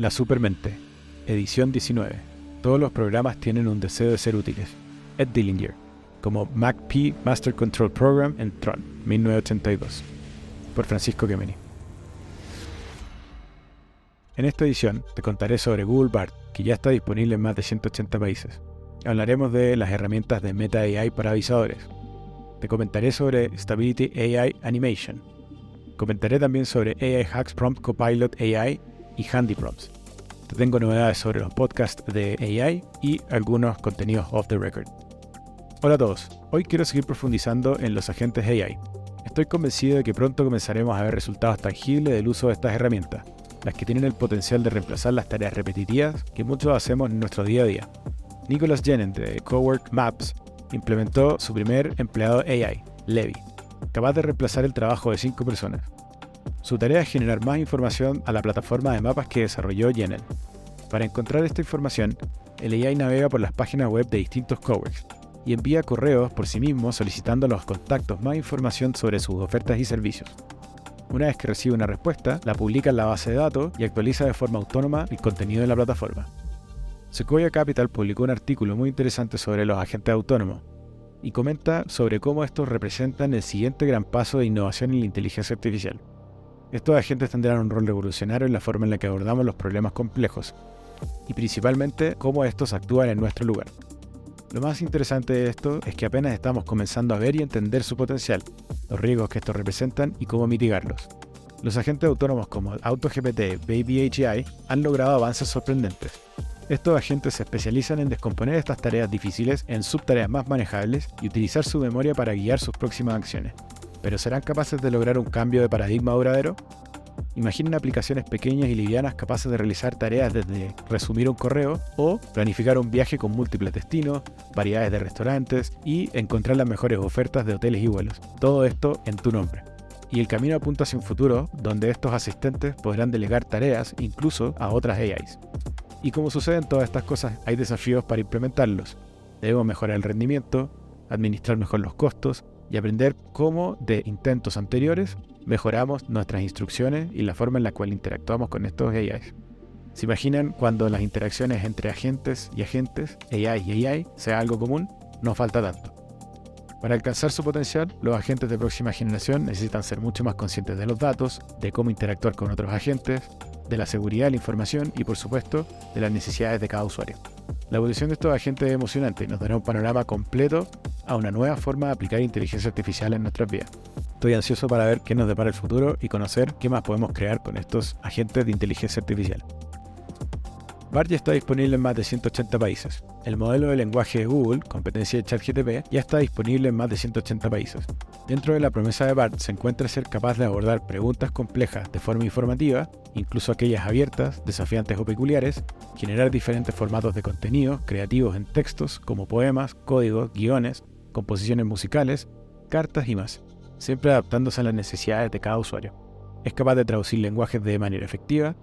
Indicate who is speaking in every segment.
Speaker 1: La Supermente, edición 19. Todos los programas tienen un deseo de ser útiles. Ed Dillinger, como MacP Master Control Program en Tron, 1982, por Francisco Gemini. En esta edición te contaré sobre Google BART, que ya está disponible en más de 180 países. Hablaremos de las herramientas de Meta AI para avisadores. Te comentaré sobre Stability AI Animation. Comentaré también sobre AI Hacks Prompt Copilot AI y Handy Prompts. Te tengo novedades sobre los podcasts de AI y algunos contenidos off the record. Hola a todos, hoy quiero seguir profundizando en los agentes AI. Estoy convencido de que pronto comenzaremos a ver resultados tangibles del uso de estas herramientas, las que tienen el potencial de reemplazar las tareas repetitivas que muchos hacemos en nuestro día a día. Nicholas Jenen de Cowork Maps implementó su primer empleado AI, Levi, capaz de reemplazar el trabajo de cinco personas. Su tarea es generar más información a la plataforma de mapas que desarrolló Jenen. Para encontrar esta información, el AI navega por las páginas web de distintos coworks y envía correos por sí mismo solicitando a los contactos más información sobre sus ofertas y servicios. Una vez que recibe una respuesta, la publica en la base de datos y actualiza de forma autónoma el contenido de la plataforma. Sequoia Capital publicó un artículo muy interesante sobre los agentes autónomos y comenta sobre cómo estos representan el siguiente gran paso de innovación en la inteligencia artificial. Estos agentes tendrán un rol revolucionario en la forma en la que abordamos los problemas complejos y principalmente cómo estos actúan en nuestro lugar. Lo más interesante de esto es que apenas estamos comenzando a ver y entender su potencial, los riesgos que estos representan y cómo mitigarlos. Los agentes autónomos como AutoGPT, Baby AGI han logrado avances sorprendentes. Estos agentes se especializan en descomponer estas tareas difíciles en subtareas más manejables y utilizar su memoria para guiar sus próximas acciones. ¿Pero serán capaces de lograr un cambio de paradigma duradero? Imaginen aplicaciones pequeñas y livianas capaces de realizar tareas desde resumir un correo o planificar un viaje con múltiples destinos, variedades de restaurantes y encontrar las mejores ofertas de hoteles y vuelos. Todo esto en tu nombre. Y el camino apunta hacia un futuro donde estos asistentes podrán delegar tareas incluso a otras AIs. Y como sucede en todas estas cosas, hay desafíos para implementarlos. Debemos mejorar el rendimiento, administrar mejor los costos y aprender cómo de intentos anteriores mejoramos nuestras instrucciones y la forma en la cual interactuamos con estos AIs. ¿Se imaginan cuando las interacciones entre agentes y agentes, AI y AI, sea algo común? No falta tanto. Para alcanzar su potencial, los agentes de próxima generación necesitan ser mucho más conscientes de los datos, de cómo interactuar con otros agentes, de la seguridad de la información y por supuesto de las necesidades de cada usuario. La evolución de estos agentes es emocionante y nos dará un panorama completo a una nueva forma de aplicar inteligencia artificial en nuestras vidas. Estoy ansioso para ver qué nos depara el futuro y conocer qué más podemos crear con estos agentes de inteligencia artificial. BART ya está disponible en más de 180 países. El modelo de lenguaje de Google, competencia de ChatGTP, ya está disponible en más de 180 países. Dentro de la promesa de BART se encuentra ser capaz de abordar preguntas complejas de forma informativa, incluso aquellas abiertas, desafiantes o peculiares, generar diferentes formatos de contenido creativos en textos como poemas, códigos, guiones, composiciones musicales, cartas y más siempre adaptándose a las necesidades de cada usuario. Es capaz de traducir lenguajes de manera efectiva,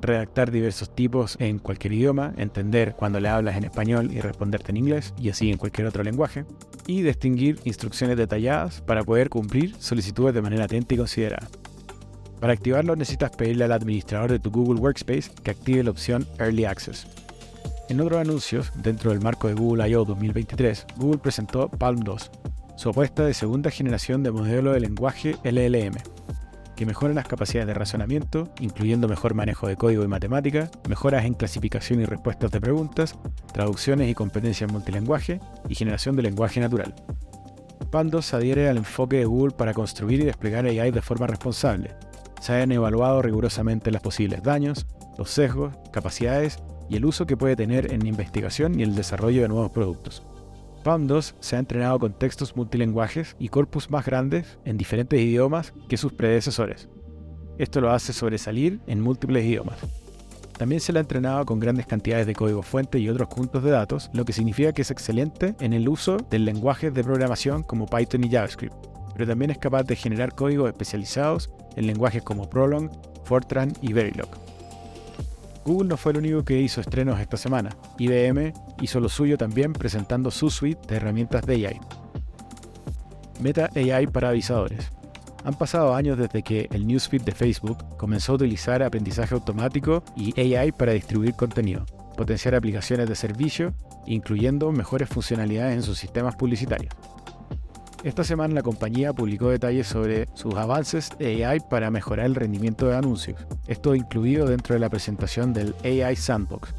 Speaker 1: redactar diversos tipos en cualquier idioma, entender cuando le hablas en español y responderte en inglés, y así en cualquier otro lenguaje, y distinguir instrucciones detalladas para poder cumplir solicitudes de manera atenta y considerada. Para activarlo necesitas pedirle al administrador de tu Google Workspace que active la opción Early Access. En otros anuncios, dentro del marco de Google I.O. 2023, Google presentó Palm 2, su apuesta de segunda generación de modelo de lenguaje LLM, que mejora las capacidades de razonamiento, incluyendo mejor manejo de código y matemática, mejoras en clasificación y respuestas de preguntas, traducciones y competencias multilenguaje y generación de lenguaje natural. Pandos adhiere al enfoque de Google para construir y desplegar AI de forma responsable. Se han evaluado rigurosamente los posibles daños, los sesgos, capacidades y el uso que puede tener en investigación y el desarrollo de nuevos productos. PAM2 se ha entrenado con textos multilenguajes y corpus más grandes en diferentes idiomas que sus predecesores. Esto lo hace sobresalir en múltiples idiomas. También se le ha entrenado con grandes cantidades de código fuente y otros puntos de datos, lo que significa que es excelente en el uso de lenguajes de programación como Python y JavaScript, pero también es capaz de generar códigos especializados en lenguajes como Prolong, Fortran y Verilog. Google no fue el único que hizo estrenos esta semana. IBM hizo lo suyo también presentando su suite de herramientas de AI. Meta AI para avisadores. Han pasado años desde que el newsfeed de Facebook comenzó a utilizar aprendizaje automático y AI para distribuir contenido, potenciar aplicaciones de servicio, incluyendo mejores funcionalidades en sus sistemas publicitarios. Esta semana la compañía publicó detalles sobre sus avances de AI para mejorar el rendimiento de anuncios, esto incluido dentro de la presentación del AI Sandbox,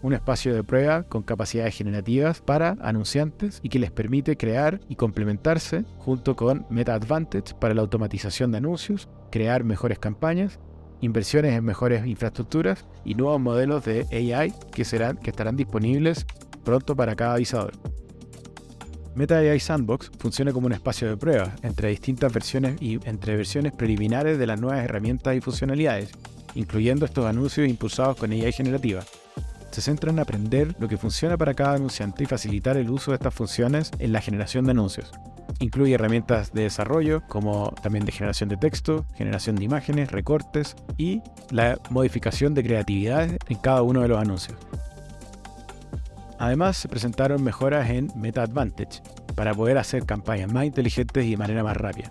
Speaker 1: un espacio de prueba con capacidades generativas para anunciantes y que les permite crear y complementarse junto con Meta Advantage para la automatización de anuncios, crear mejores campañas, inversiones en mejores infraestructuras y nuevos modelos de AI que, serán, que estarán disponibles pronto para cada avisador. Meta AI Sandbox funciona como un espacio de prueba entre distintas versiones y entre versiones preliminares de las nuevas herramientas y funcionalidades, incluyendo estos anuncios impulsados con AI generativa se centra en aprender lo que funciona para cada anunciante y facilitar el uso de estas funciones en la generación de anuncios. Incluye herramientas de desarrollo como también de generación de texto, generación de imágenes, recortes y la modificación de creatividades en cada uno de los anuncios. Además, se presentaron mejoras en Meta Advantage para poder hacer campañas más inteligentes y de manera más rápida.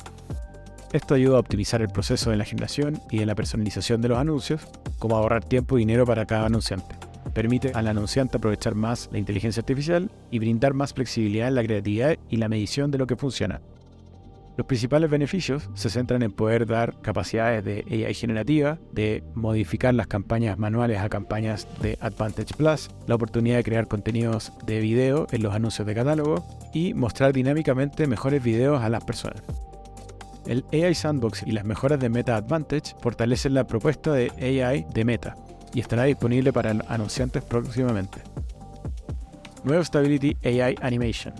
Speaker 1: Esto ayuda a optimizar el proceso de la generación y de la personalización de los anuncios, como ahorrar tiempo y dinero para cada anunciante permite al anunciante aprovechar más la inteligencia artificial y brindar más flexibilidad en la creatividad y la medición de lo que funciona. Los principales beneficios se centran en poder dar capacidades de AI generativa, de modificar las campañas manuales a campañas de Advantage Plus, la oportunidad de crear contenidos de video en los anuncios de catálogo y mostrar dinámicamente mejores videos a las personas. El AI Sandbox y las mejoras de Meta Advantage fortalecen la propuesta de AI de Meta, y estará disponible para anunciantes próximamente. Nuevo Stability AI Animation.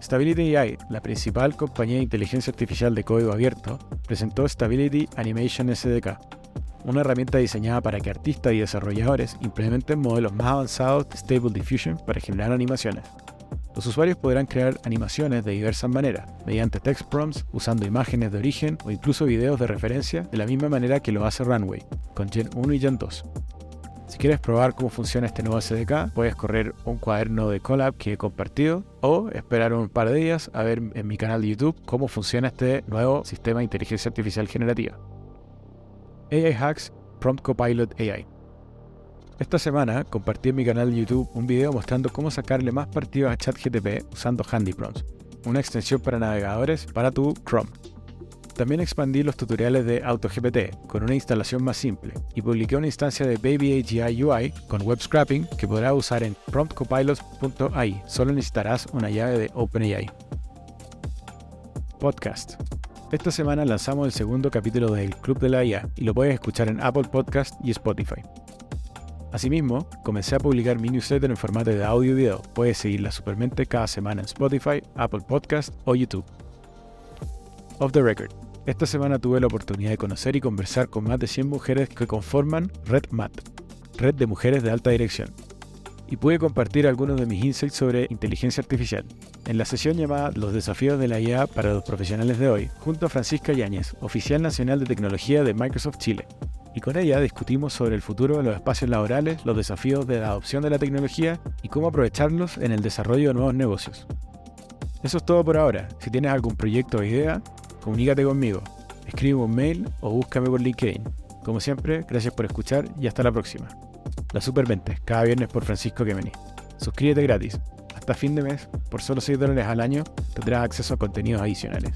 Speaker 1: Stability AI, la principal compañía de inteligencia artificial de código abierto, presentó Stability Animation SDK, una herramienta diseñada para que artistas y desarrolladores implementen modelos más avanzados de Stable Diffusion para generar animaciones. Los usuarios podrán crear animaciones de diversas maneras, mediante text prompts, usando imágenes de origen o incluso videos de referencia de la misma manera que lo hace Runway, con Gen 1 y Gen 2. Si quieres probar cómo funciona este nuevo SDK, puedes correr un cuaderno de collab que he compartido o esperar un par de días a ver en mi canal de YouTube cómo funciona este nuevo sistema de inteligencia artificial generativa. AI Hacks Prompt Copilot AI. Esta semana compartí en mi canal de YouTube un video mostrando cómo sacarle más partido a ChatGTP usando Handy Prompts, una extensión para navegadores para tu Chrome. También expandí los tutoriales de AutoGPT con una instalación más simple y publiqué una instancia de Baby AGI UI con web scrapping que podrás usar en promptcopilot.ai. Solo necesitarás una llave de OpenAI. Podcast. Esta semana lanzamos el segundo capítulo del Club de la IA y lo puedes escuchar en Apple Podcast y Spotify. Asimismo, comencé a publicar mi newsletter en formato de audio y video. Puedes seguirla supermente cada semana en Spotify, Apple Podcast o YouTube. Off the Record. Esta semana tuve la oportunidad de conocer y conversar con más de 100 mujeres que conforman Red Mat, Red de Mujeres de Alta Dirección, y pude compartir algunos de mis insights sobre inteligencia artificial. En la sesión llamada Los desafíos de la IA para los profesionales de hoy, junto a Francisca Yáñez, oficial nacional de tecnología de Microsoft Chile. Y con ella discutimos sobre el futuro de los espacios laborales, los desafíos de la adopción de la tecnología y cómo aprovecharlos en el desarrollo de nuevos negocios. Eso es todo por ahora. Si tienes algún proyecto o idea, comunícate conmigo, escribe un mail o búscame por LinkedIn. Como siempre, gracias por escuchar y hasta la próxima. La Superventes, cada viernes por Francisco Kemeny. Suscríbete gratis. Hasta fin de mes, por solo 6 dólares al año, tendrás acceso a contenidos adicionales.